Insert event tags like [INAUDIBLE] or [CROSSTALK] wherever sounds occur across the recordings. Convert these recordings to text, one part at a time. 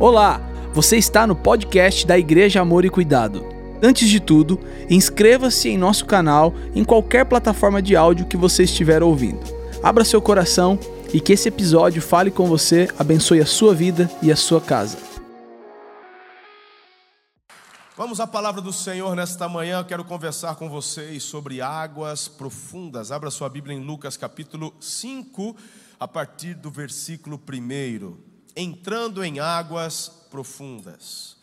Olá, você está no podcast da Igreja Amor e Cuidado. Antes de tudo, inscreva-se em nosso canal em qualquer plataforma de áudio que você estiver ouvindo. Abra seu coração e que esse episódio fale com você, abençoe a sua vida e a sua casa. Vamos à palavra do Senhor nesta manhã. Eu quero conversar com vocês sobre águas profundas. Abra sua Bíblia em Lucas capítulo 5, a partir do versículo 1. Entrando em águas profundas.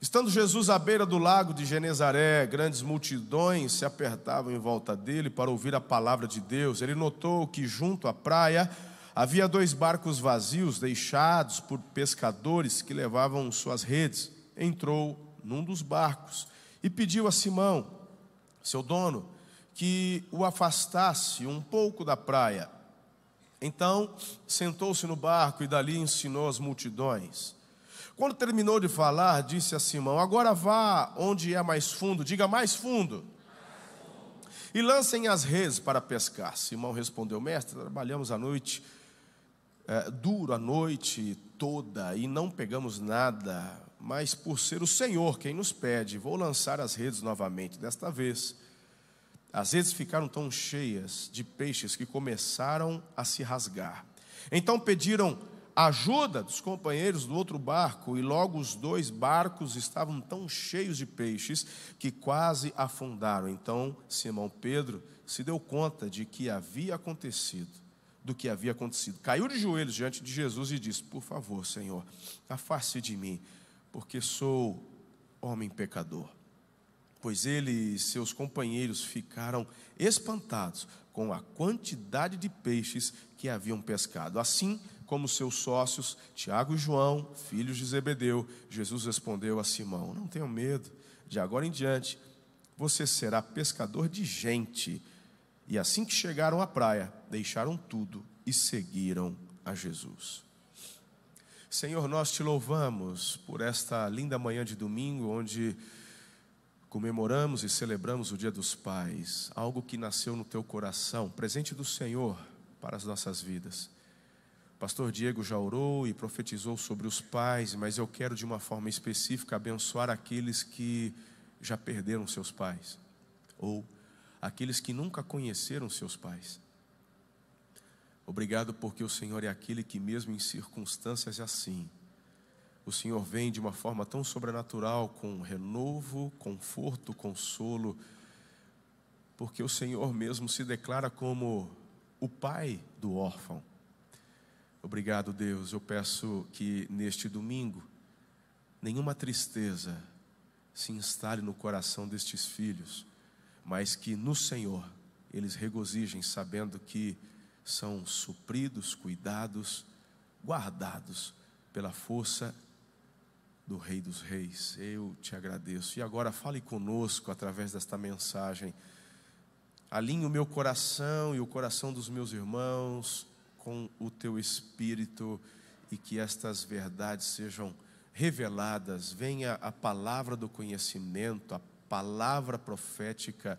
Estando Jesus à beira do lago de Genezaré, grandes multidões se apertavam em volta dele para ouvir a palavra de Deus. Ele notou que junto à praia havia dois barcos vazios deixados por pescadores que levavam suas redes. Entrou num dos barcos e pediu a Simão, seu dono, que o afastasse um pouco da praia. Então sentou-se no barco e dali ensinou as multidões. Quando terminou de falar, disse a Simão: Agora vá onde é mais fundo, diga mais fundo. E lancem as redes para pescar. Simão respondeu: Mestre, trabalhamos a noite, é, duro a noite toda, e não pegamos nada mas por ser o Senhor quem nos pede, vou lançar as redes novamente. Desta vez, as redes ficaram tão cheias de peixes que começaram a se rasgar. Então pediram ajuda dos companheiros do outro barco, e logo os dois barcos estavam tão cheios de peixes que quase afundaram. Então Simão Pedro se deu conta de que havia acontecido, do que havia acontecido. Caiu de joelhos diante de Jesus e disse: Por favor, Senhor, afaste de mim porque sou homem pecador. Pois ele e seus companheiros ficaram espantados com a quantidade de peixes que haviam pescado. Assim como seus sócios, Tiago e João, filhos de Zebedeu, Jesus respondeu a Simão: Não tenham medo, de agora em diante você será pescador de gente. E assim que chegaram à praia, deixaram tudo e seguiram a Jesus. Senhor, nós te louvamos por esta linda manhã de domingo, onde comemoramos e celebramos o Dia dos Pais, algo que nasceu no teu coração, presente do Senhor para as nossas vidas. pastor Diego já orou e profetizou sobre os pais, mas eu quero de uma forma específica abençoar aqueles que já perderam seus pais, ou aqueles que nunca conheceram seus pais. Obrigado porque o Senhor é aquele que, mesmo em circunstâncias assim, o Senhor vem de uma forma tão sobrenatural, com renovo, conforto, consolo, porque o Senhor mesmo se declara como o pai do órfão. Obrigado, Deus. Eu peço que neste domingo, nenhuma tristeza se instale no coração destes filhos, mas que no Senhor eles regozijem, sabendo que são supridos, cuidados, guardados pela força do Rei dos Reis. Eu te agradeço. E agora fale conosco através desta mensagem. Alinhe o meu coração e o coração dos meus irmãos com o teu espírito e que estas verdades sejam reveladas. Venha a palavra do conhecimento, a palavra profética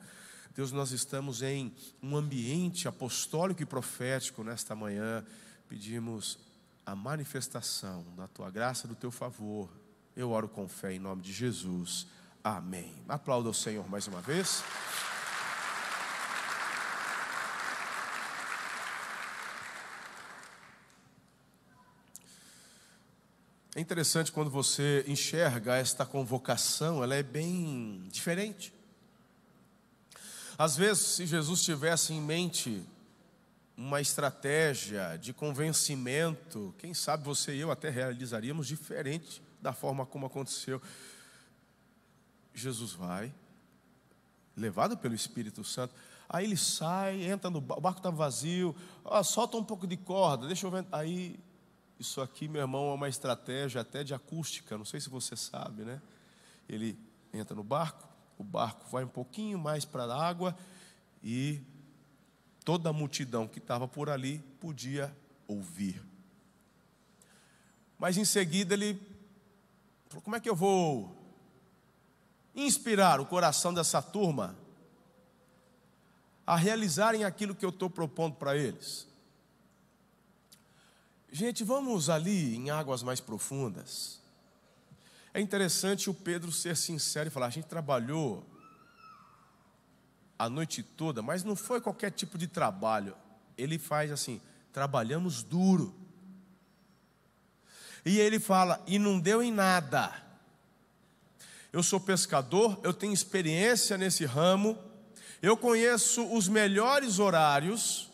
Deus, nós estamos em um ambiente apostólico e profético nesta manhã. Pedimos a manifestação da tua graça, do teu favor. Eu oro com fé em nome de Jesus. Amém. Aplauda o Senhor mais uma vez. É interessante quando você enxerga esta convocação, ela é bem diferente. Às vezes, se Jesus tivesse em mente uma estratégia de convencimento, quem sabe você e eu até realizaríamos diferente da forma como aconteceu. Jesus vai, levado pelo Espírito Santo, aí ele sai, entra no barco, o barco está vazio, ó, solta um pouco de corda, deixa eu ver. Aí, isso aqui, meu irmão, é uma estratégia até de acústica, não sei se você sabe, né? Ele entra no barco, o barco vai um pouquinho mais para a água e toda a multidão que estava por ali podia ouvir. Mas em seguida ele como é que eu vou inspirar o coração dessa turma a realizarem aquilo que eu estou propondo para eles? Gente, vamos ali em águas mais profundas. É interessante o Pedro ser sincero e falar: a gente trabalhou a noite toda, mas não foi qualquer tipo de trabalho. Ele faz assim: trabalhamos duro. E ele fala: e não deu em nada. Eu sou pescador, eu tenho experiência nesse ramo, eu conheço os melhores horários,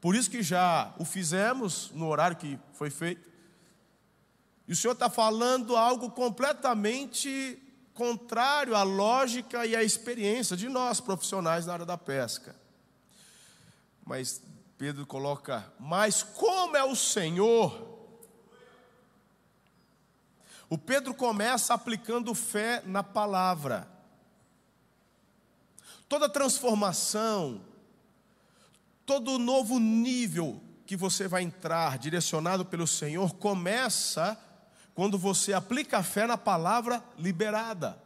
por isso que já o fizemos no horário que foi feito. E o Senhor está falando algo completamente contrário à lógica e à experiência de nós, profissionais na área da pesca. Mas Pedro coloca, mas como é o Senhor? O Pedro começa aplicando fé na palavra. Toda transformação, todo novo nível que você vai entrar, direcionado pelo Senhor, começa quando você aplica a fé na palavra liberada.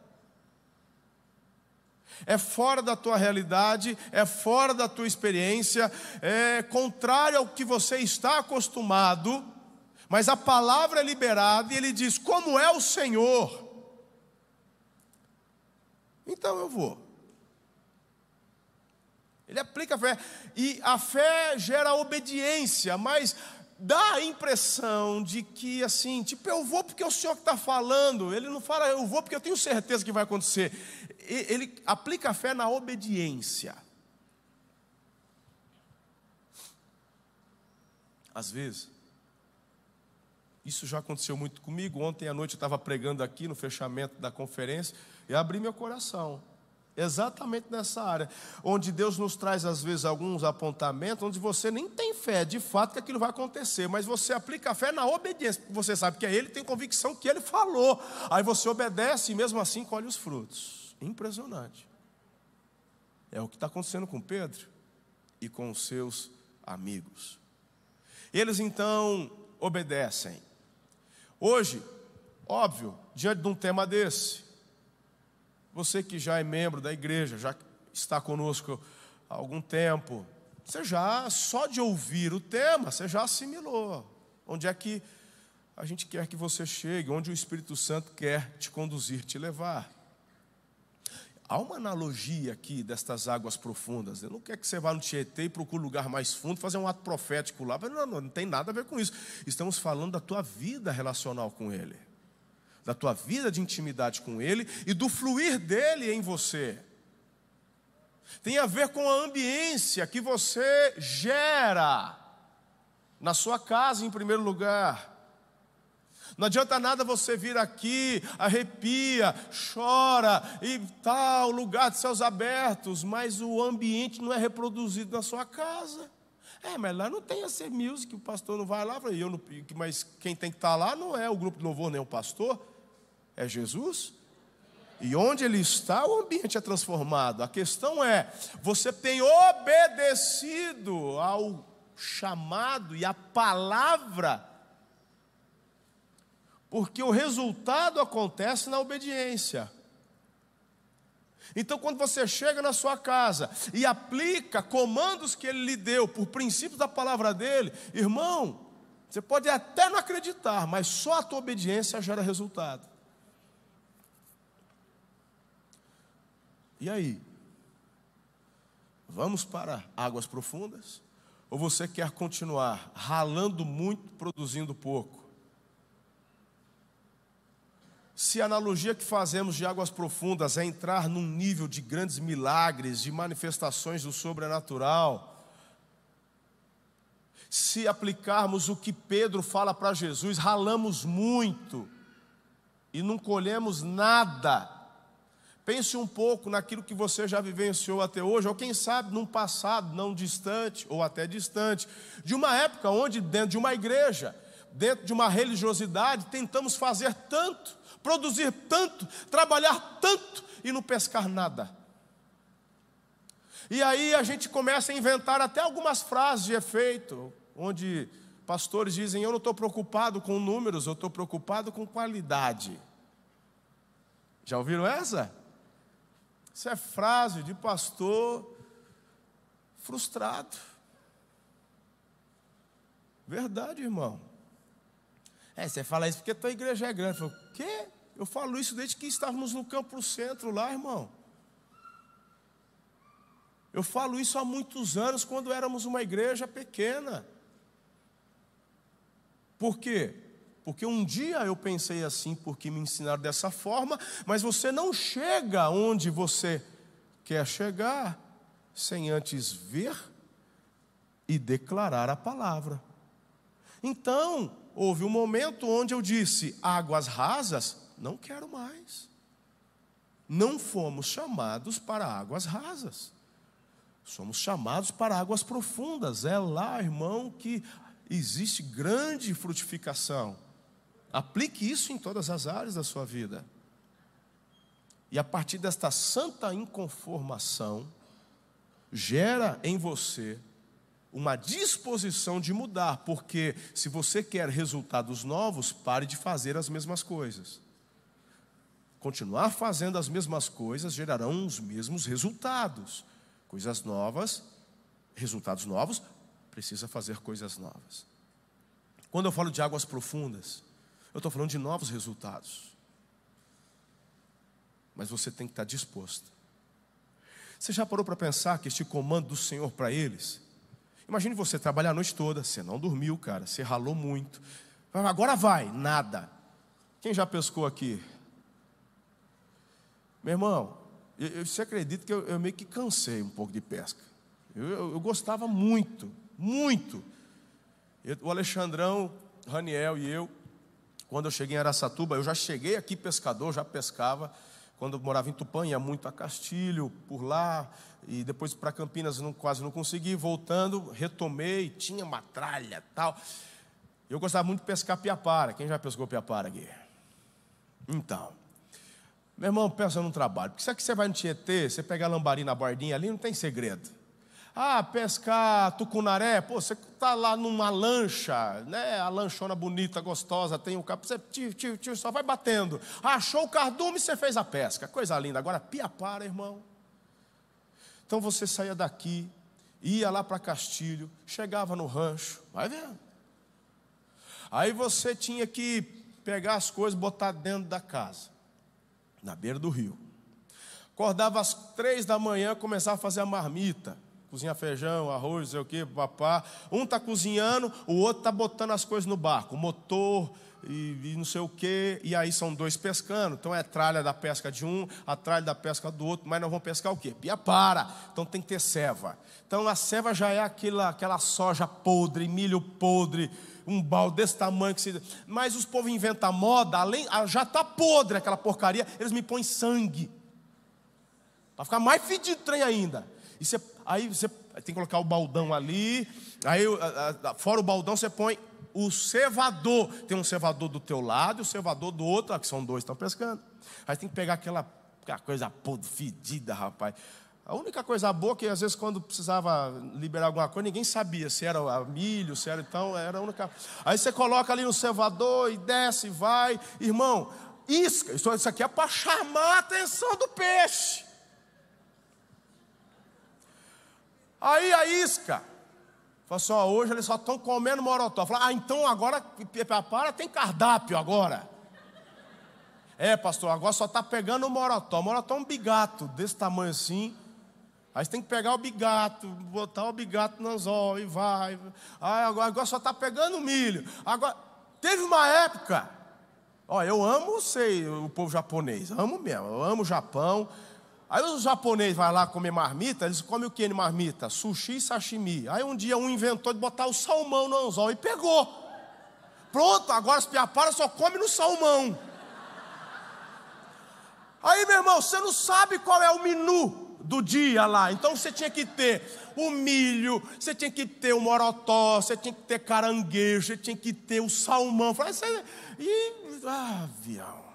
É fora da tua realidade, é fora da tua experiência, é contrário ao que você está acostumado, mas a palavra é liberada e ele diz: Como é o Senhor? Então eu vou. Ele aplica a fé, e a fé gera obediência, mas dá a impressão de que, assim, tipo, eu vou porque é o Senhor que está falando. Ele não fala, eu vou porque eu tenho certeza que vai acontecer. Ele aplica a fé na obediência. Às vezes, isso já aconteceu muito comigo. Ontem à noite eu estava pregando aqui no fechamento da conferência e abri meu coração. Exatamente nessa área, onde Deus nos traz às vezes alguns apontamentos, onde você nem tem fé de fato que aquilo vai acontecer, mas você aplica a fé na obediência, porque você sabe que é Ele, tem convicção que Ele falou, aí você obedece e mesmo assim colhe os frutos. Impressionante. É o que está acontecendo com Pedro e com os seus amigos. Eles então obedecem. Hoje, óbvio, diante de um tema desse, você que já é membro da igreja, já está conosco há algum tempo, você já, só de ouvir o tema, você já assimilou. Onde é que a gente quer que você chegue, onde o Espírito Santo quer te conduzir, te levar. Há uma analogia aqui destas águas profundas. Eu não quero que você vá no Tietê e procure um lugar mais fundo, fazer um ato profético lá. Não, não, não tem nada a ver com isso. Estamos falando da tua vida relacional com Ele da tua vida de intimidade com Ele e do fluir dele em você. Tem a ver com a ambiência que você gera na sua casa, em primeiro lugar. Não adianta nada você vir aqui, arrepia, chora e tal, lugar de céus abertos, mas o ambiente não é reproduzido na sua casa. É, mas lá não tem a ser music, o pastor não vai lá, eu não, mas quem tem que estar lá não é o grupo de louvor nem o pastor é Jesus. E onde ele está, o ambiente é transformado. A questão é: você tem obedecido ao chamado e à palavra, porque o resultado acontece na obediência. Então, quando você chega na sua casa e aplica comandos que ele lhe deu por princípios da palavra dele, irmão, você pode até não acreditar, mas só a tua obediência gera resultado. E aí? Vamos para águas profundas? Ou você quer continuar ralando muito, produzindo pouco? Se a analogia que fazemos de águas profundas é entrar num nível de grandes milagres, de manifestações do sobrenatural, se aplicarmos o que Pedro fala para Jesus, ralamos muito e não colhemos nada, Pense um pouco naquilo que você já vivenciou até hoje, ou quem sabe num passado não distante, ou até distante, de uma época onde, dentro de uma igreja, dentro de uma religiosidade, tentamos fazer tanto, produzir tanto, trabalhar tanto e não pescar nada. E aí a gente começa a inventar até algumas frases de efeito, onde pastores dizem: Eu não estou preocupado com números, eu estou preocupado com qualidade. Já ouviram essa? Isso é frase de pastor frustrado. Verdade, irmão. É, você fala isso porque a tua igreja é grande. Eu falo, quê? Eu falo isso desde que estávamos no Campo Centro lá, irmão. Eu falo isso há muitos anos, quando éramos uma igreja pequena. Por quê? Porque um dia eu pensei assim, porque me ensinaram dessa forma, mas você não chega onde você quer chegar sem antes ver e declarar a palavra. Então, houve um momento onde eu disse: águas rasas, não quero mais. Não fomos chamados para águas rasas. Somos chamados para águas profundas. É lá, irmão, que existe grande frutificação. Aplique isso em todas as áreas da sua vida. E a partir desta santa inconformação, gera em você uma disposição de mudar, porque se você quer resultados novos, pare de fazer as mesmas coisas. Continuar fazendo as mesmas coisas gerarão os mesmos resultados. Coisas novas, resultados novos, precisa fazer coisas novas. Quando eu falo de águas profundas, eu estou falando de novos resultados. Mas você tem que estar disposto. Você já parou para pensar que este comando do Senhor para eles? Imagine você trabalhar a noite toda, você não dormiu, cara, você ralou muito. Agora vai, nada. Quem já pescou aqui? Meu irmão, eu, você acredita que eu, eu, meio que cansei um pouco de pesca. Eu, eu, eu gostava muito, muito. o Alexandrão, Raniel e eu, quando eu cheguei em Araçatuba, eu já cheguei aqui pescador, já pescava. Quando eu morava em Tupã, ia muito a Castilho, por lá, e depois para Campinas não, quase não consegui. Voltando, retomei, tinha uma tralha tal. Eu gostava muito de pescar piapara. Quem já pescou piapara aqui? Então, meu irmão, pensa num trabalho. Porque sabe que você vai no Tietê, você pega a lambari na bordinha ali, não tem segredo. Ah, pescar tucunaré, pô, você está lá numa lancha, né? A lanchona bonita, gostosa, tem o capô, você tio, tio, tio, só vai batendo. Achou o cardume, você fez a pesca. Coisa linda. Agora, piapara, irmão. Então você saía daqui, ia lá para Castilho, chegava no rancho, vai vendo. Aí você tinha que pegar as coisas, botar dentro da casa na beira do rio. Acordava às três da manhã, começava a fazer a marmita. Cozinhar feijão, arroz, sei o que, papá. Um está cozinhando, o outro está botando as coisas no barco. Motor e, e, não sei o que. E aí são dois pescando. Então é tralha da pesca de um, a tralha da pesca do outro. Mas nós vamos pescar o quê? Pia para. Então tem que ter ceva. Então a ceva já é aquela, aquela soja podre, milho podre um balde desse tamanho que se. Mas os povos inventam moda, além, ah, já está podre aquela porcaria, eles me põem sangue. Para ficar mais fedido trem ainda. E você, aí você tem que colocar o baldão ali. Aí, fora o baldão, você põe o cevador. Tem um cevador do teu lado e o cevador do outro, que são dois estão pescando. Aí tem que pegar aquela, aquela coisa podre, fedida, rapaz. A única coisa boa é que às vezes quando precisava liberar alguma coisa, ninguém sabia se era milho, se era então, era a única. Aí você coloca ali no cevador e desce, vai, irmão, isca, isso aqui é para chamar a atenção do peixe. Aí a isca, fala assim, ó, hoje eles só estão comendo morotó. Fala, ah, então agora, para, tem cardápio agora. É, pastor, agora só está pegando o morotó. O morotó é um bigato desse tamanho assim Aí você tem que pegar o bigato, botar o bigato no anzol e vai. Aí agora, agora só está pegando milho. Agora, teve uma época, ó, eu amo, sei, o povo japonês, amo mesmo, eu amo o Japão. Aí os japoneses vão lá comer marmita, eles comem o que de marmita? Sushi e sashimi. Aí um dia um inventou de botar o salmão no anzol e pegou. Pronto, agora as piaparas só comem no salmão. Aí, meu irmão, você não sabe qual é o menu do dia lá. Então você tinha que ter o milho, você tinha que ter o morotó, você tinha que ter caranguejo, você tinha que ter o salmão. E, ah, avião.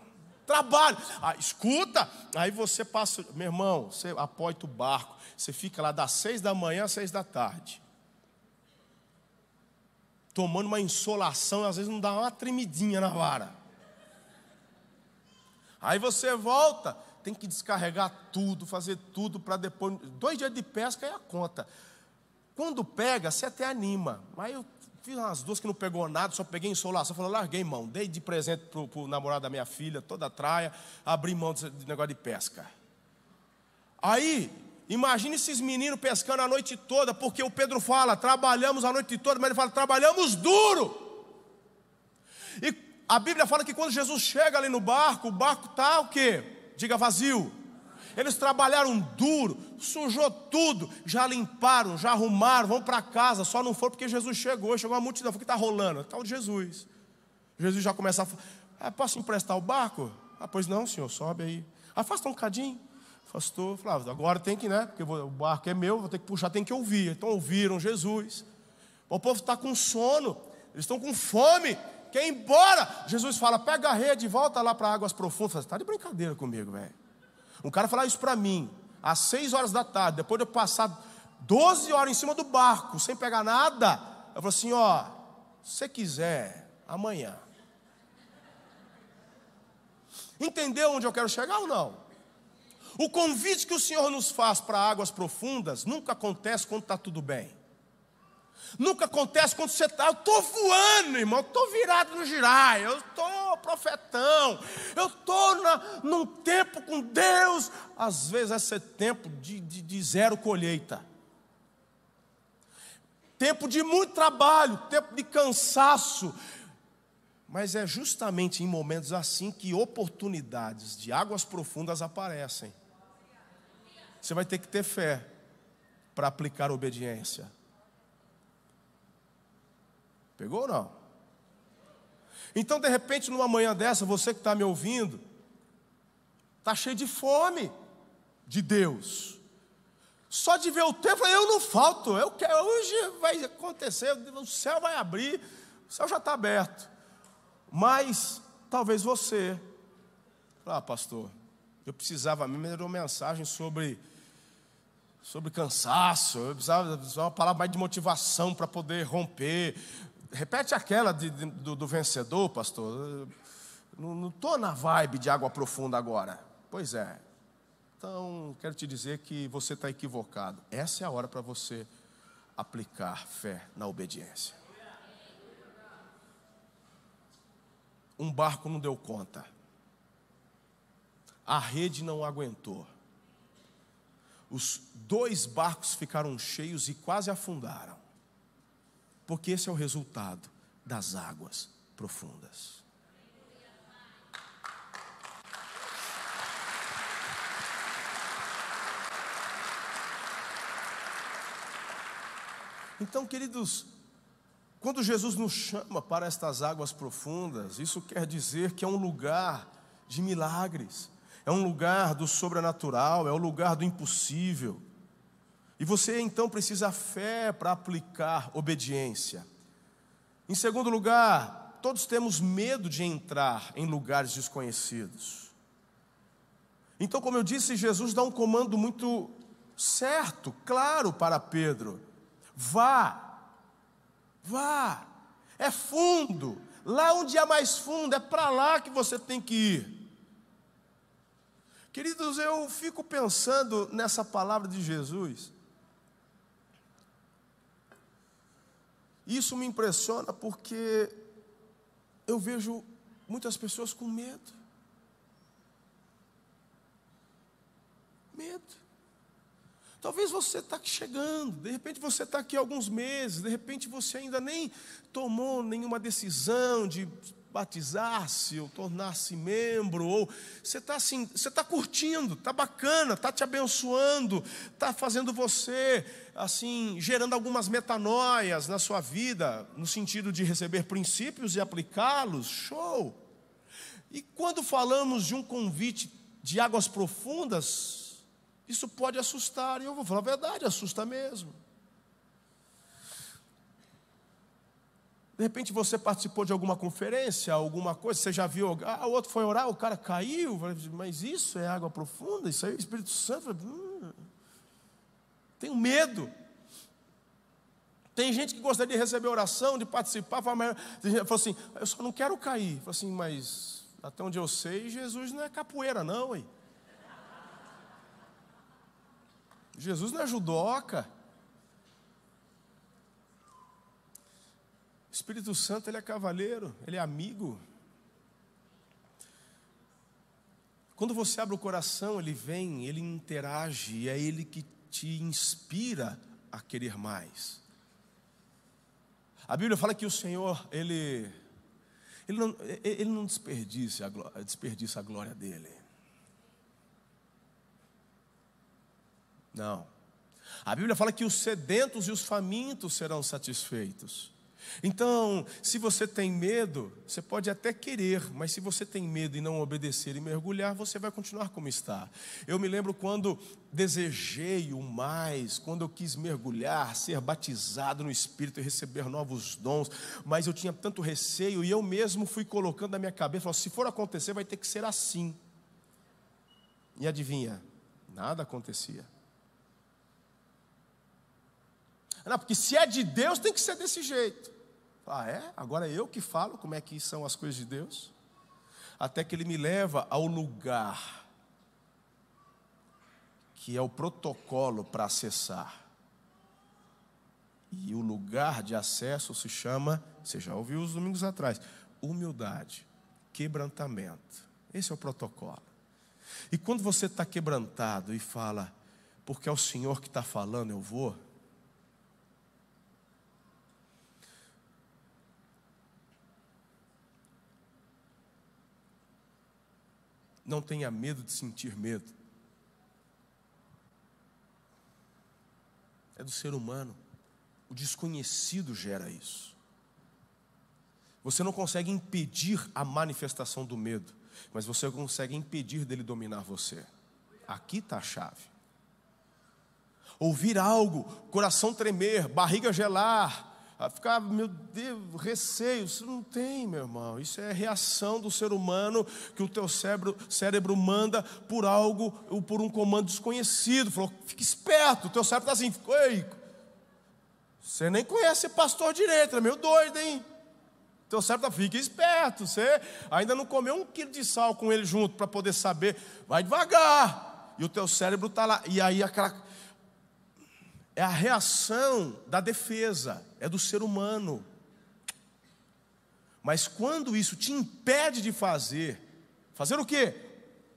Trabalho. Ah, escuta, aí você passa, meu irmão, você apoia o barco, você fica lá das seis da manhã às seis da tarde. Tomando uma insolação, às vezes não dá uma tremidinha na vara. Aí você volta, tem que descarregar tudo, fazer tudo para depois. Dois dias de pesca é a conta. Quando pega, você até anima. Mas eu fiz umas duas que não pegou nada, só peguei insolação. Falei, larguei mão, dei de presente para o namorado da minha filha, toda a traia, abri mão desse negócio de pesca. Aí, imagine esses meninos pescando a noite toda, porque o Pedro fala, trabalhamos a noite toda, mas ele fala, trabalhamos duro. E a Bíblia fala que quando Jesus chega ali no barco, o barco está o quê? Diga vazio. Eles trabalharam duro, sujou tudo, já limparam, já arrumaram, vão para casa, só não foram porque Jesus chegou, chegou a multidão, o que está rolando? O de Jesus. Jesus já começa a falar, ah, posso emprestar o barco? Ah, pois não, senhor, sobe aí. Afasta um cadinho. Afastou, falava, agora tem que, né? Porque o barco é meu, vou ter que puxar, tem que ouvir. Então ouviram Jesus. O povo está com sono, eles estão com fome, quer ir embora. Jesus fala: pega a rede e volta lá para águas profundas. Está de brincadeira comigo, velho. Um cara falar isso para mim, às seis horas da tarde, depois de eu passar 12 horas em cima do barco, sem pegar nada, eu falo assim: ó, se você quiser, amanhã. Entendeu onde eu quero chegar ou não? O convite que o Senhor nos faz para águas profundas nunca acontece quando está tudo bem. Nunca acontece quando você está, eu estou voando, irmão, eu estou virado no girai, eu estou profetão, eu estou num tempo com Deus. Às vezes esse é tempo de, de, de zero colheita. Tempo de muito trabalho, tempo de cansaço. Mas é justamente em momentos assim que oportunidades de águas profundas aparecem. Você vai ter que ter fé para aplicar obediência. Pegou ou não? Então, de repente, numa manhã dessa, você que está me ouvindo, está cheio de fome de Deus. Só de ver o tempo, eu não falto, eu quero, hoje vai acontecer, o céu vai abrir, o céu já está aberto. Mas talvez você, ah, pastor, eu precisava me dar uma mensagem sobre sobre cansaço, eu precisava, precisava uma palavra mais de motivação para poder romper, Repete aquela de, de, do, do, vencedor, pastor. Não estou na vibe de água profunda agora. Pois é. Então, quero te dizer que você está equivocado. Essa é a hora para você aplicar fé na obediência. Um barco não deu conta. A rede não aguentou. Os dois barcos ficaram cheios e quase afundaram porque esse é o resultado das águas profundas. Então, queridos, quando Jesus nos chama para estas águas profundas, isso quer dizer que é um lugar de milagres, é um lugar do sobrenatural, é um lugar do impossível. E você então precisa fé para aplicar obediência. Em segundo lugar, todos temos medo de entrar em lugares desconhecidos. Então, como eu disse, Jesus dá um comando muito certo, claro para Pedro: vá, vá, é fundo, lá onde é mais fundo, é para lá que você tem que ir. Queridos, eu fico pensando nessa palavra de Jesus. Isso me impressiona porque eu vejo muitas pessoas com medo. Medo. Talvez você está chegando, de repente você está aqui alguns meses, de repente você ainda nem tomou nenhuma decisão de batizar-se ou tornar-se membro, ou você está assim, você está curtindo, está bacana, está te abençoando, está fazendo você assim, gerando algumas metanoias na sua vida, no sentido de receber princípios e aplicá-los, show. E quando falamos de um convite de águas profundas, isso pode assustar, e eu vou falar a verdade, assusta mesmo. De repente você participou de alguma conferência, alguma coisa, você já viu, ah, o outro foi orar, o cara caiu, mas isso é água profunda, isso aí é o Espírito Santo. Hum, tenho medo. Tem gente que gostaria de receber oração, de participar, fala, assim, eu só não quero cair. Fala assim, mas até onde eu sei, Jesus não é capoeira, não, hein? Jesus não é judoca. Espírito Santo, ele é cavaleiro, ele é amigo. Quando você abre o coração, ele vem, ele interage, e é ele que te inspira a querer mais. A Bíblia fala que o Senhor, ele, ele, não, ele não desperdiça a, glória, desperdiça a glória dele. Não. A Bíblia fala que os sedentos e os famintos serão satisfeitos. Então, se você tem medo, você pode até querer, mas se você tem medo e não obedecer e mergulhar, você vai continuar como está. Eu me lembro quando desejei o mais, quando eu quis mergulhar, ser batizado no Espírito e receber novos dons, mas eu tinha tanto receio e eu mesmo fui colocando na minha cabeça: se for acontecer, vai ter que ser assim. E adivinha? Nada acontecia. Não, porque se é de Deus, tem que ser desse jeito. Ah, é? Agora é eu que falo como é que são as coisas de Deus? Até que ele me leva ao lugar que é o protocolo para acessar. E o lugar de acesso se chama, você já ouviu os domingos atrás, humildade, quebrantamento. Esse é o protocolo. E quando você está quebrantado e fala, porque é o Senhor que está falando, eu vou, Não tenha medo de sentir medo. É do ser humano. O desconhecido gera isso. Você não consegue impedir a manifestação do medo, mas você consegue impedir dele dominar você. Aqui está a chave. Ouvir algo, coração tremer, barriga gelar, ficar, meu Deus, receio. Isso não tem, meu irmão. Isso é reação do ser humano que o teu cérebro, cérebro manda por algo, ou por um comando desconhecido. Falou, fica esperto. O teu cérebro está assim, ei, você nem conhece pastor direito, é meio doido, hein? Teu cérebro está, fica esperto. Você ainda não comeu um quilo de sal com ele junto para poder saber. Vai devagar. E o teu cérebro está lá. E aí aquela é a reação da defesa, é do ser humano. Mas quando isso te impede de fazer, fazer o quê?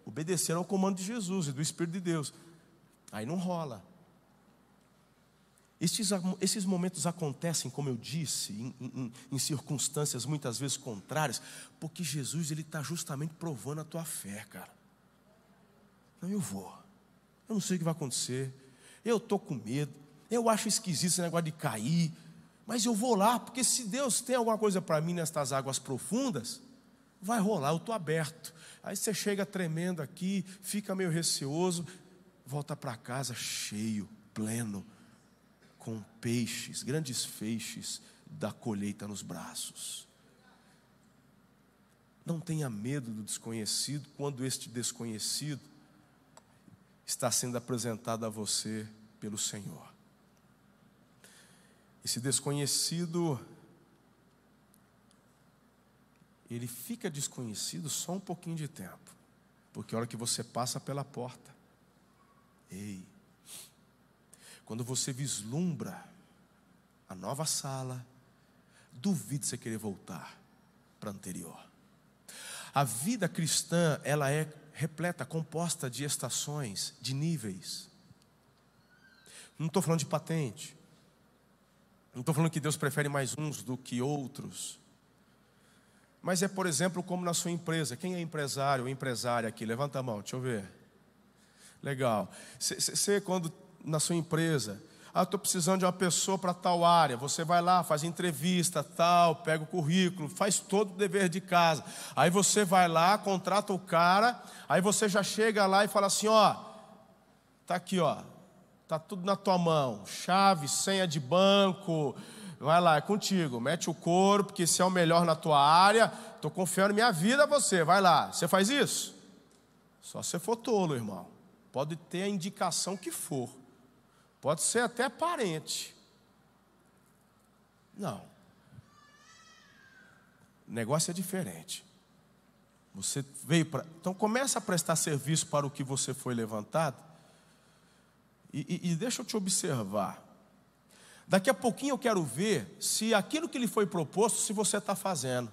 Obedecer ao comando de Jesus e do Espírito de Deus. Aí não rola. Estes, esses momentos acontecem, como eu disse, em, em, em circunstâncias muitas vezes contrárias, porque Jesus ele está justamente provando a tua fé, cara. Não, eu vou. Eu não sei o que vai acontecer. Eu estou com medo. Eu acho esquisito esse negócio de cair, mas eu vou lá, porque se Deus tem alguma coisa para mim nestas águas profundas, vai rolar, eu estou aberto. Aí você chega tremendo aqui, fica meio receoso, volta para casa cheio, pleno, com peixes, grandes feixes da colheita nos braços. Não tenha medo do desconhecido quando este desconhecido está sendo apresentado a você pelo Senhor. Esse desconhecido, ele fica desconhecido só um pouquinho de tempo, porque a hora que você passa pela porta, ei, quando você vislumbra a nova sala, duvide você querer voltar para a anterior. A vida cristã, ela é repleta, composta de estações, de níveis. Não estou falando de patente. Não estou falando que Deus prefere mais uns do que outros. Mas é, por exemplo, como na sua empresa. Quem é empresário ou empresária aqui? Levanta a mão, deixa eu ver. Legal. Você, quando na sua empresa, ah, estou precisando de uma pessoa para tal área. Você vai lá, faz entrevista, tal, pega o currículo, faz todo o dever de casa. Aí você vai lá, contrata o cara, aí você já chega lá e fala assim: ó, tá aqui, ó, Está tudo na tua mão. Chave, senha de banco. Vai lá, é contigo. Mete o couro, porque se é o melhor na tua área. Estou confiando minha vida a você. Vai lá. Você faz isso? Só se for tolo, irmão. Pode ter a indicação que for. Pode ser até parente. Não. O negócio é diferente. Você veio para. Então começa a prestar serviço para o que você foi levantado e, e, e deixa eu te observar. Daqui a pouquinho eu quero ver se aquilo que lhe foi proposto, se você está fazendo.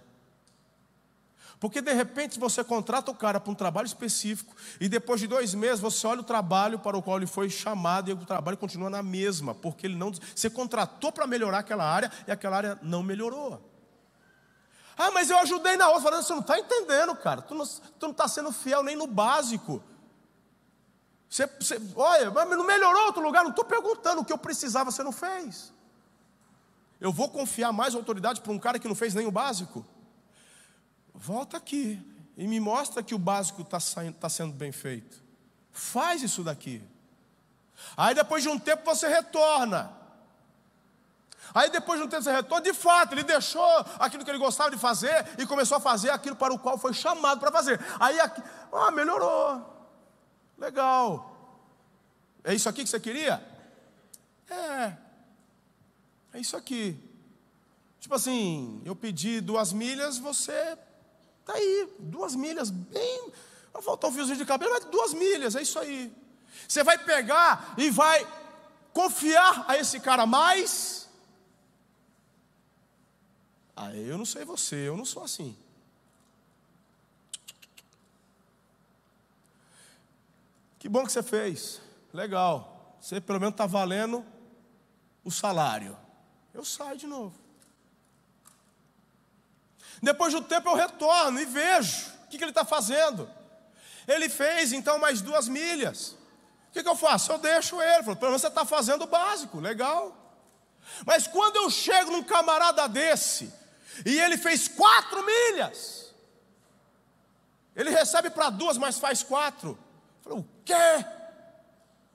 Porque de repente você contrata o cara para um trabalho específico e depois de dois meses você olha o trabalho para o qual ele foi chamado e o trabalho continua na mesma, porque ele não. Você contratou para melhorar aquela área e aquela área não melhorou. Ah, mas eu ajudei na outra. Falando, você não está entendendo, cara. Tu não está sendo fiel nem no básico. Você, você, olha, mas não melhorou outro lugar? Não estou perguntando. O que eu precisava você não fez. Eu vou confiar mais autoridade para um cara que não fez nem o básico? Volta aqui e me mostra que o básico está tá sendo bem feito. Faz isso daqui. Aí depois de um tempo você retorna. Aí depois de um tempo você retorna, de fato, ele deixou aquilo que ele gostava de fazer e começou a fazer aquilo para o qual foi chamado para fazer. Aí aqui, ah, melhorou. Legal. É isso aqui que você queria? É. É isso aqui. Tipo assim, eu pedi duas milhas, você Está aí, duas milhas, bem. Vai faltar um fiozinho de cabelo, mas duas milhas, é isso aí. Você vai pegar e vai confiar a esse cara mais. Ah, eu não sei você, eu não sou assim. Que bom que você fez, legal. Você pelo menos está valendo o salário. Eu saio de novo. Depois do tempo eu retorno e vejo o que, que ele está fazendo. Ele fez então mais duas milhas. O que, que eu faço? Eu deixo ele. Falo, pelo menos você está fazendo o básico, legal. Mas quando eu chego num camarada desse, e ele fez quatro milhas, ele recebe para duas, mas faz quatro. Falo, o quê?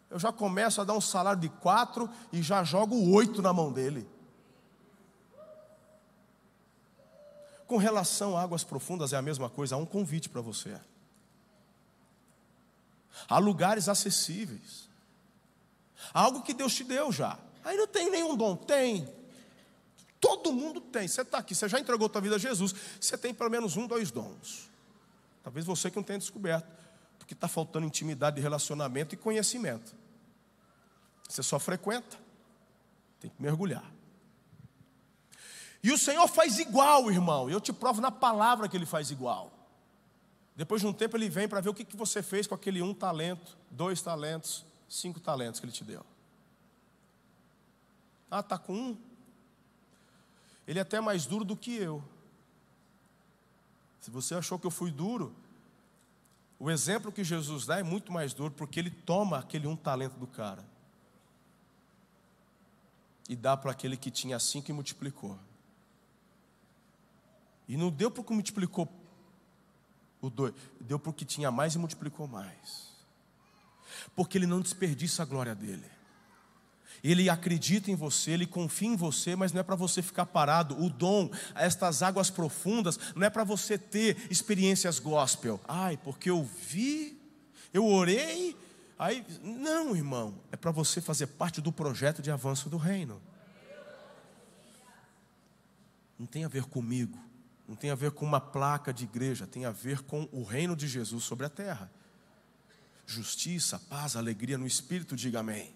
Eu já começo a dar um salário de quatro e já jogo oito na mão dele. Com relação a águas profundas é a mesma coisa, há um convite para você. Há lugares acessíveis. Há algo que Deus te deu já. Aí não tem nenhum dom, tem. Todo mundo tem. Você está aqui, você já entregou a vida a Jesus, você tem pelo menos um, dois dons. Talvez você que não tenha descoberto, porque está faltando intimidade de relacionamento e conhecimento. Você só frequenta, tem que mergulhar. E o Senhor faz igual, irmão. Eu te provo na palavra que Ele faz igual. Depois de um tempo Ele vem para ver o que, que você fez com aquele um talento, dois talentos, cinco talentos que Ele te deu. Ah, está com um? Ele é até mais duro do que eu. Se você achou que eu fui duro, o exemplo que Jesus dá é muito mais duro, porque ele toma aquele um talento do cara e dá para aquele que tinha cinco e multiplicou. E não deu porque multiplicou o dois, deu porque tinha mais e multiplicou mais. Porque ele não desperdiça a glória dele. Ele acredita em você, ele confia em você, mas não é para você ficar parado. O dom, estas águas profundas, não é para você ter experiências gospel. Ai, porque eu vi, eu orei, aí não, irmão, é para você fazer parte do projeto de avanço do reino. Não tem a ver comigo não tem a ver com uma placa de igreja, tem a ver com o reino de Jesus sobre a terra. Justiça, paz, alegria no espírito, diga amém.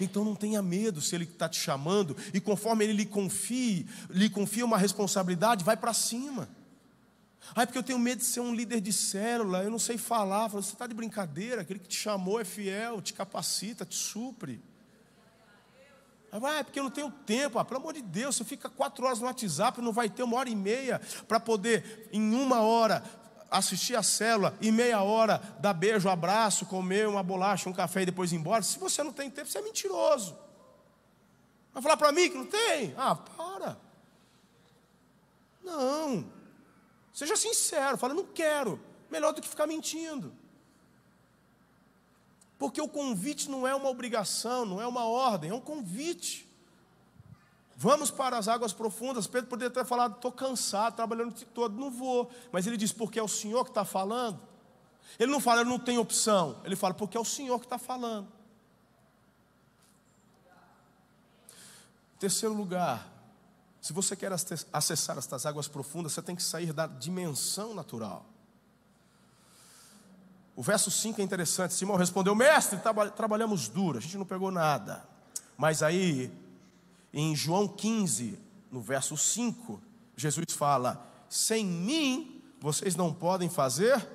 Então não tenha medo se ele está te chamando e conforme ele lhe confie, lhe confia uma responsabilidade, vai para cima. Ah, é porque eu tenho medo de ser um líder de célula, eu não sei falar. Você está de brincadeira, aquele que te chamou é fiel, te capacita, te supre. Ah, é porque eu não tenho tempo. Ah, pelo amor de Deus, você fica quatro horas no WhatsApp, não vai ter uma hora e meia para poder, em uma hora, assistir a célula e meia hora dar beijo, abraço, comer uma bolacha, um café e depois ir embora. Se você não tem tempo, você é mentiroso. Vai falar para mim que não tem? Ah, para. Não. Seja sincero, fala, não quero. Melhor do que ficar mentindo. Porque o convite não é uma obrigação, não é uma ordem, é um convite. Vamos para as águas profundas. Pedro poderia ter falado: estou cansado, trabalhando o dia todo, não vou. Mas ele diz: porque é o Senhor que está falando. Ele não fala, não tem opção. Ele fala, porque é o Senhor que está falando. Terceiro lugar, se você quer acessar estas águas profundas, você tem que sair da dimensão natural. O verso 5 é interessante. Simão respondeu: Mestre, trabalhamos duro, a gente não pegou nada. Mas aí Em João 15, no verso 5, Jesus fala: Sem mim vocês não podem fazer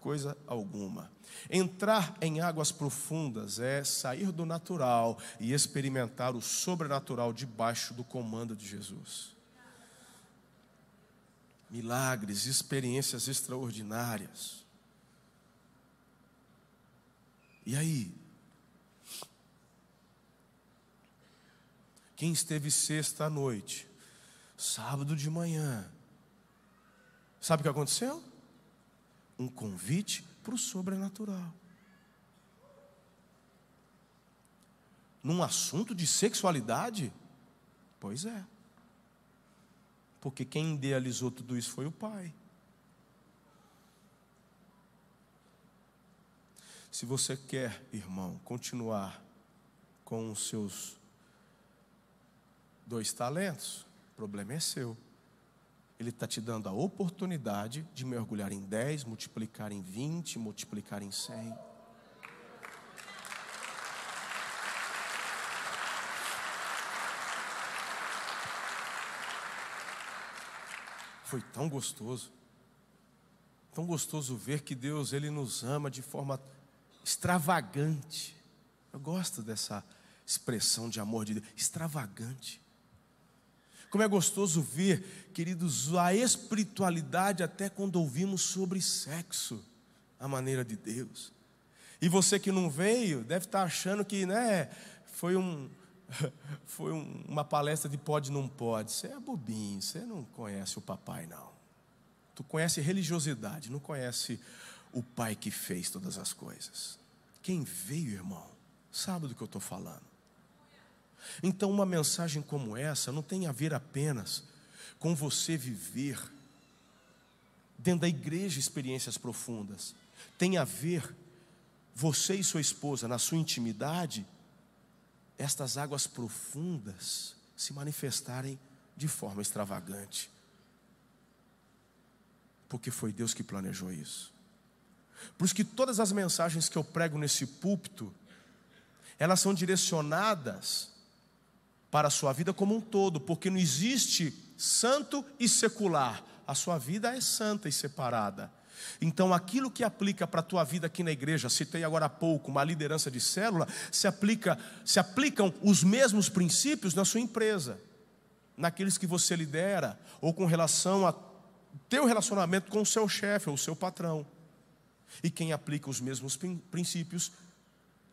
coisa alguma. Entrar em águas profundas é sair do natural e experimentar o sobrenatural debaixo do comando de Jesus. Milagres, experiências extraordinárias. E aí? Quem esteve sexta à noite, sábado de manhã, sabe o que aconteceu? Um convite para o sobrenatural. Num assunto de sexualidade? Pois é. Porque quem idealizou tudo isso foi o pai. Se você quer, irmão, continuar com os seus dois talentos, o problema é seu. Ele está te dando a oportunidade de mergulhar em 10, multiplicar em 20, multiplicar em 100. Foi tão gostoso, tão gostoso ver que Deus ele nos ama de forma extravagante. Eu gosto dessa expressão de amor de Deus, extravagante. Como é gostoso ver, queridos, a espiritualidade até quando ouvimos sobre sexo, a maneira de Deus. E você que não veio, deve estar achando que, né, foi um [LAUGHS] foi um, uma palestra de pode não pode. Você é bobinho, você não conhece o papai não. Tu conhece religiosidade, não conhece o pai que fez todas as coisas. Quem veio, irmão, sabe do que eu estou falando. Então, uma mensagem como essa não tem a ver apenas com você viver dentro da igreja experiências profundas. Tem a ver você e sua esposa na sua intimidade, estas águas profundas se manifestarem de forma extravagante. Porque foi Deus que planejou isso. Por isso que todas as mensagens que eu prego nesse púlpito, elas são direcionadas para a sua vida como um todo, porque não existe santo e secular. A sua vida é santa e separada. Então, aquilo que aplica para a tua vida aqui na igreja, citei agora há pouco, uma liderança de célula, se, aplica, se aplicam os mesmos princípios na sua empresa, naqueles que você lidera, ou com relação a teu relacionamento com o seu chefe ou o seu patrão. E quem aplica os mesmos princípios,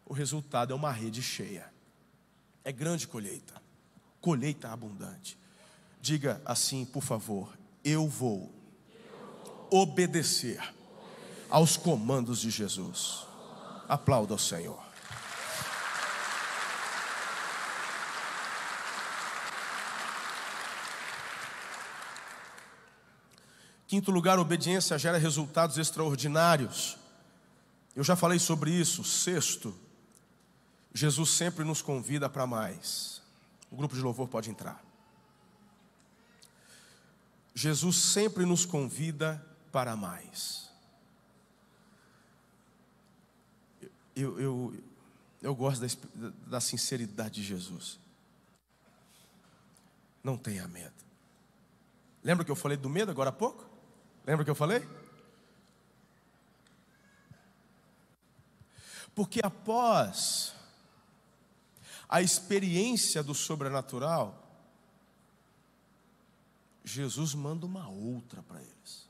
o resultado é uma rede cheia. É grande colheita colheita abundante. Diga assim, por favor: eu vou obedecer aos comandos de Jesus. Aplauda ao Senhor. Quinto lugar, obediência gera resultados extraordinários. Eu já falei sobre isso. Sexto, Jesus sempre nos convida para mais. O grupo de louvor pode entrar. Jesus sempre nos convida para mais. Eu, eu, eu gosto da, da sinceridade de Jesus. Não tenha medo. Lembra que eu falei do medo agora há pouco? Lembra que eu falei? Porque após a experiência do sobrenatural, Jesus manda uma outra para eles.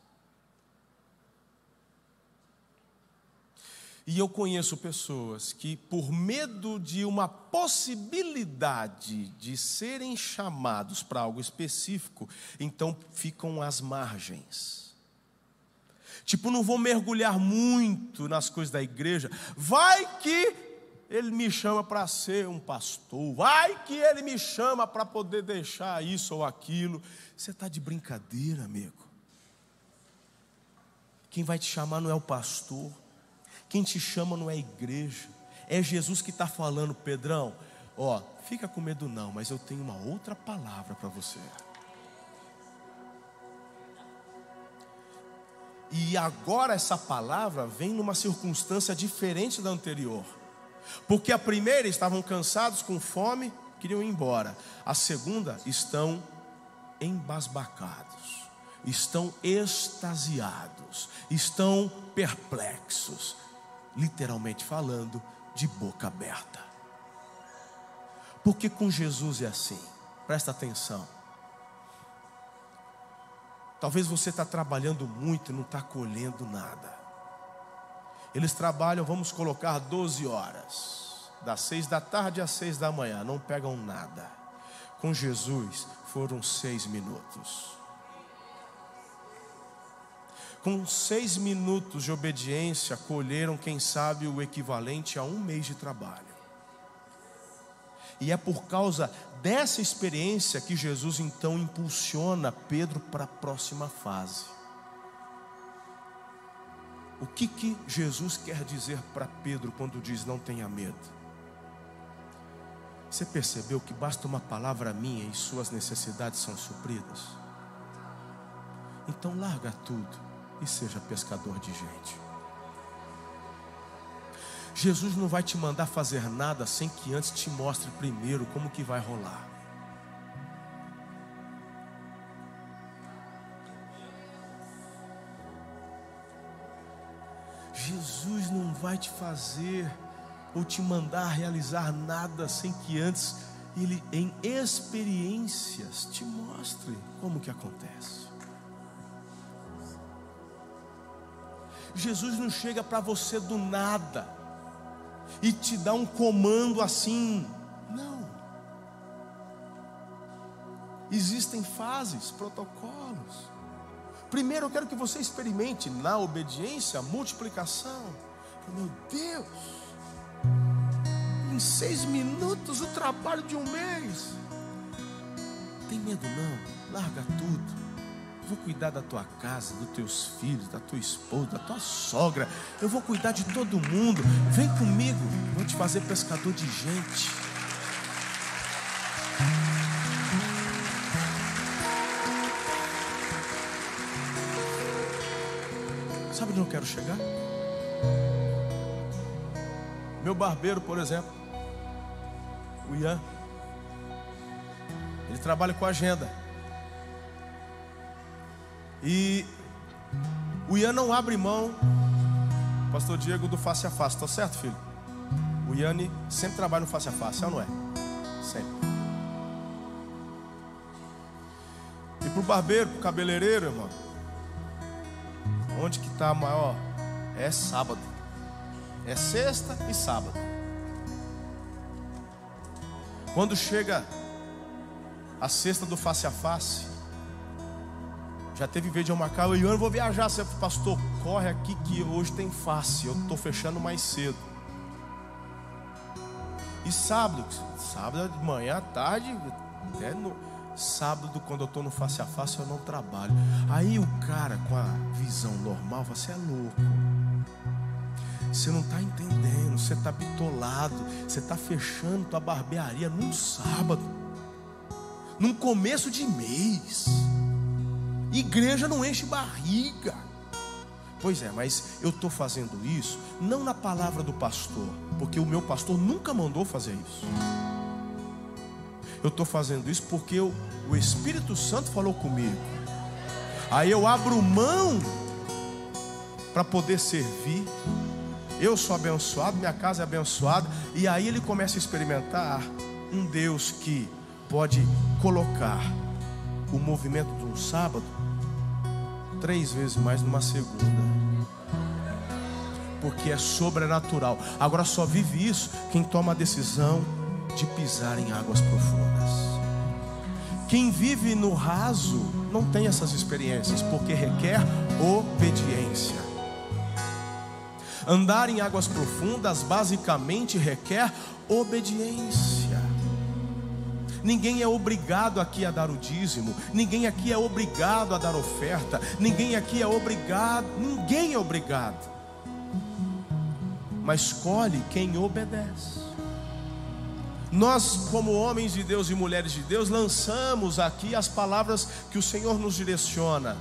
E eu conheço pessoas que, por medo de uma possibilidade de serem chamados para algo específico, então ficam às margens. Tipo, não vou mergulhar muito nas coisas da igreja, vai que ele me chama para ser um pastor, vai que ele me chama para poder deixar isso ou aquilo. Você está de brincadeira, amigo. Quem vai te chamar não é o pastor, quem te chama não é a igreja, é Jesus que está falando, Pedrão. Ó, fica com medo não, mas eu tenho uma outra palavra para você. E agora essa palavra vem numa circunstância diferente da anterior. Porque a primeira estavam cansados, com fome, queriam ir embora. A segunda, estão embasbacados, estão extasiados, estão perplexos, literalmente falando, de boca aberta. Porque com Jesus é assim, presta atenção. Talvez você está trabalhando muito e não está colhendo nada. Eles trabalham, vamos colocar 12 horas, das seis da tarde às seis da manhã, não pegam nada. Com Jesus foram seis minutos. Com seis minutos de obediência, colheram, quem sabe, o equivalente a um mês de trabalho. E é por causa dessa experiência que Jesus então impulsiona Pedro para a próxima fase. O que, que Jesus quer dizer para Pedro quando diz não tenha medo? Você percebeu que basta uma palavra minha e suas necessidades são supridas? Então larga tudo e seja pescador de gente. Jesus não vai te mandar fazer nada sem que antes te mostre primeiro como que vai rolar. Vai te fazer ou te mandar realizar nada sem que antes ele em experiências te mostre como que acontece. Jesus não chega para você do nada e te dá um comando assim. Não. Existem fases, protocolos. Primeiro eu quero que você experimente na obediência multiplicação. Meu Deus, em seis minutos o trabalho de um mês. Tem medo não? Larga tudo vou cuidar da tua casa, dos teus filhos, da tua esposa, da tua sogra. Eu vou cuidar de todo mundo. Vem comigo, vou te fazer pescador de gente. Sabe onde eu quero chegar? Meu barbeiro, por exemplo, o Ian, ele trabalha com agenda. E o Ian não abre mão, Pastor Diego, do face a face, tá certo, filho? O Iane sempre trabalha no face a face, é ou não é? Sempre. E pro barbeiro, pro cabeleireiro, irmão, onde que a maior? É sábado. É sexta e sábado. Quando chega a sexta do face a face, já teve vez de eu marcar, eu vou viajar. Você, pastor, corre aqui que hoje tem face. Eu estou fechando mais cedo. E sábado, sábado de manhã, à tarde, até no sábado, quando eu estou no face a face, eu não trabalho. Aí o cara com a visão normal, você é louco. Você não está entendendo, você está bitolado, você está fechando tua barbearia num sábado, num começo de mês. Igreja não enche barriga. Pois é, mas eu estou fazendo isso não na palavra do pastor, porque o meu pastor nunca mandou fazer isso. Eu estou fazendo isso porque eu, o Espírito Santo falou comigo. Aí eu abro mão para poder servir. Eu sou abençoado, minha casa é abençoada. E aí ele começa a experimentar um Deus que pode colocar o movimento de um sábado três vezes mais numa segunda. Porque é sobrenatural. Agora só vive isso quem toma a decisão de pisar em águas profundas. Quem vive no raso não tem essas experiências, porque requer obediência. Andar em águas profundas basicamente requer obediência. Ninguém é obrigado aqui a dar o dízimo, ninguém aqui é obrigado a dar oferta, ninguém aqui é obrigado, ninguém é obrigado. Mas escolhe quem obedece. Nós, como homens de Deus e mulheres de Deus, lançamos aqui as palavras que o Senhor nos direciona.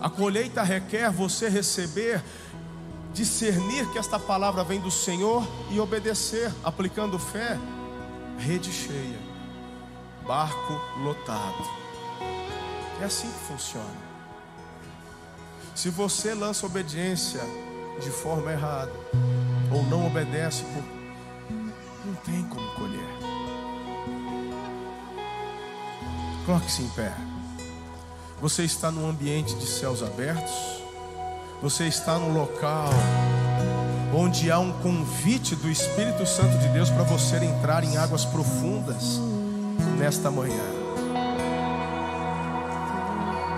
A colheita requer você receber, discernir que esta palavra vem do Senhor e obedecer, aplicando fé rede cheia, barco lotado. É assim que funciona. Se você lança obediência de forma errada, ou não obedece, não tem como colher. Coloque-se em pé. Você está num ambiente de céus abertos, você está num local onde há um convite do Espírito Santo de Deus para você entrar em águas profundas nesta manhã.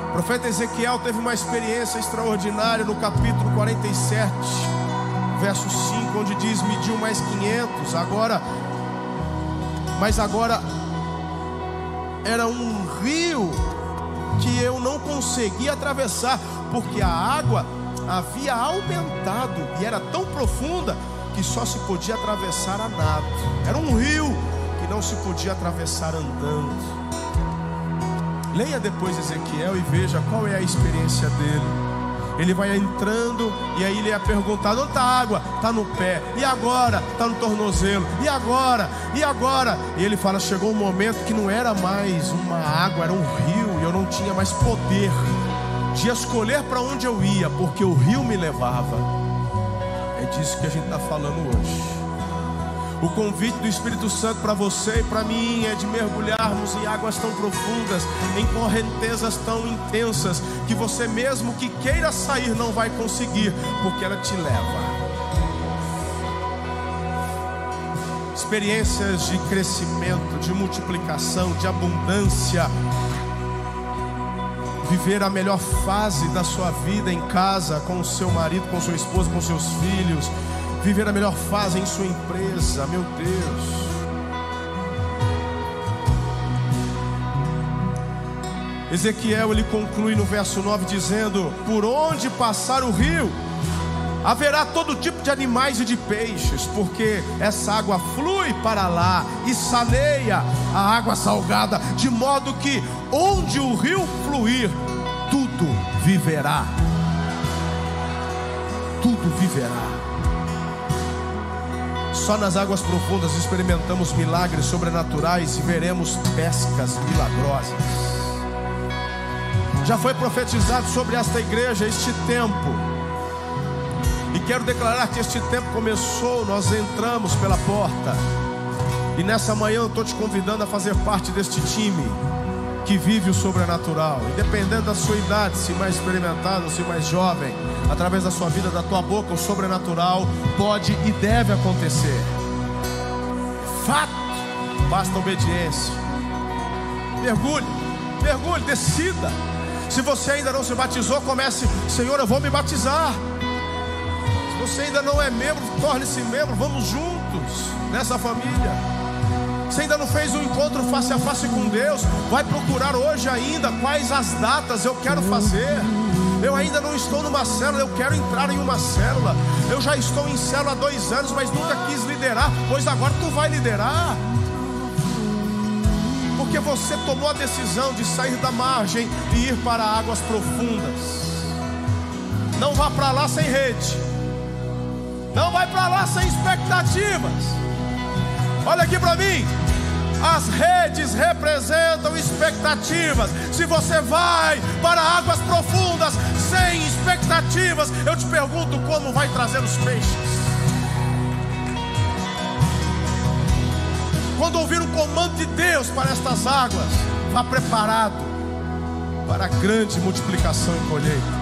O profeta Ezequiel teve uma experiência extraordinária no capítulo 47, verso 5, onde diz: mediu mais 500, agora, mas agora era um rio que eu não conseguia atravessar, porque a água havia aumentado e era tão profunda que só se podia atravessar a nado. Era um rio que não se podia atravessar andando. Leia depois Ezequiel e veja qual é a experiência dele. Ele vai entrando e aí ele é perguntado: onde está a água? Está no pé. E agora? Está no tornozelo. E agora? E agora? E ele fala: chegou um momento que não era mais uma água, era um rio e eu não tinha mais poder de escolher para onde eu ia, porque o rio me levava. É disso que a gente está falando hoje. O convite do Espírito Santo para você e para mim é de mergulharmos em águas tão profundas, em correntezas tão intensas, que você mesmo que queira sair não vai conseguir, porque ela te leva. Experiências de crescimento, de multiplicação, de abundância, viver a melhor fase da sua vida em casa, com o seu marido, com sua esposa, com seus filhos, viver a melhor fase em sua empresa, meu Deus. Ezequiel ele conclui no verso 9 dizendo: Por onde passar o rio, haverá todo tipo de animais e de peixes, porque essa água flui para lá e saneia a água salgada, de modo que onde o rio fluir, tudo viverá. Tudo viverá. Só nas águas profundas experimentamos milagres sobrenaturais e veremos pescas milagrosas. Já foi profetizado sobre esta igreja este tempo. Quero declarar que este tempo começou, nós entramos pela porta. E nessa manhã eu estou te convidando a fazer parte deste time que vive o sobrenatural. Independente da sua idade, se mais experimentado, se mais jovem, através da sua vida, da tua boca, o sobrenatural pode e deve acontecer. Fato, basta obediência. Mergulhe, mergulhe, decida. Se você ainda não se batizou, comece, Senhor, eu vou me batizar. Você ainda não é membro, torne-se membro, vamos juntos nessa família. Você ainda não fez um encontro face a face com Deus? Vai procurar hoje ainda quais as datas eu quero fazer. Eu ainda não estou numa célula, eu quero entrar em uma célula. Eu já estou em célula há dois anos, mas nunca quis liderar, pois agora tu vai liderar. Porque você tomou a decisão de sair da margem e ir para águas profundas. Não vá para lá sem rede. Não vai para lá sem expectativas. Olha aqui para mim. As redes representam expectativas. Se você vai para águas profundas sem expectativas, eu te pergunto como vai trazer os peixes. Quando ouvir o comando de Deus para estas águas, vá preparado para a grande multiplicação e colheita.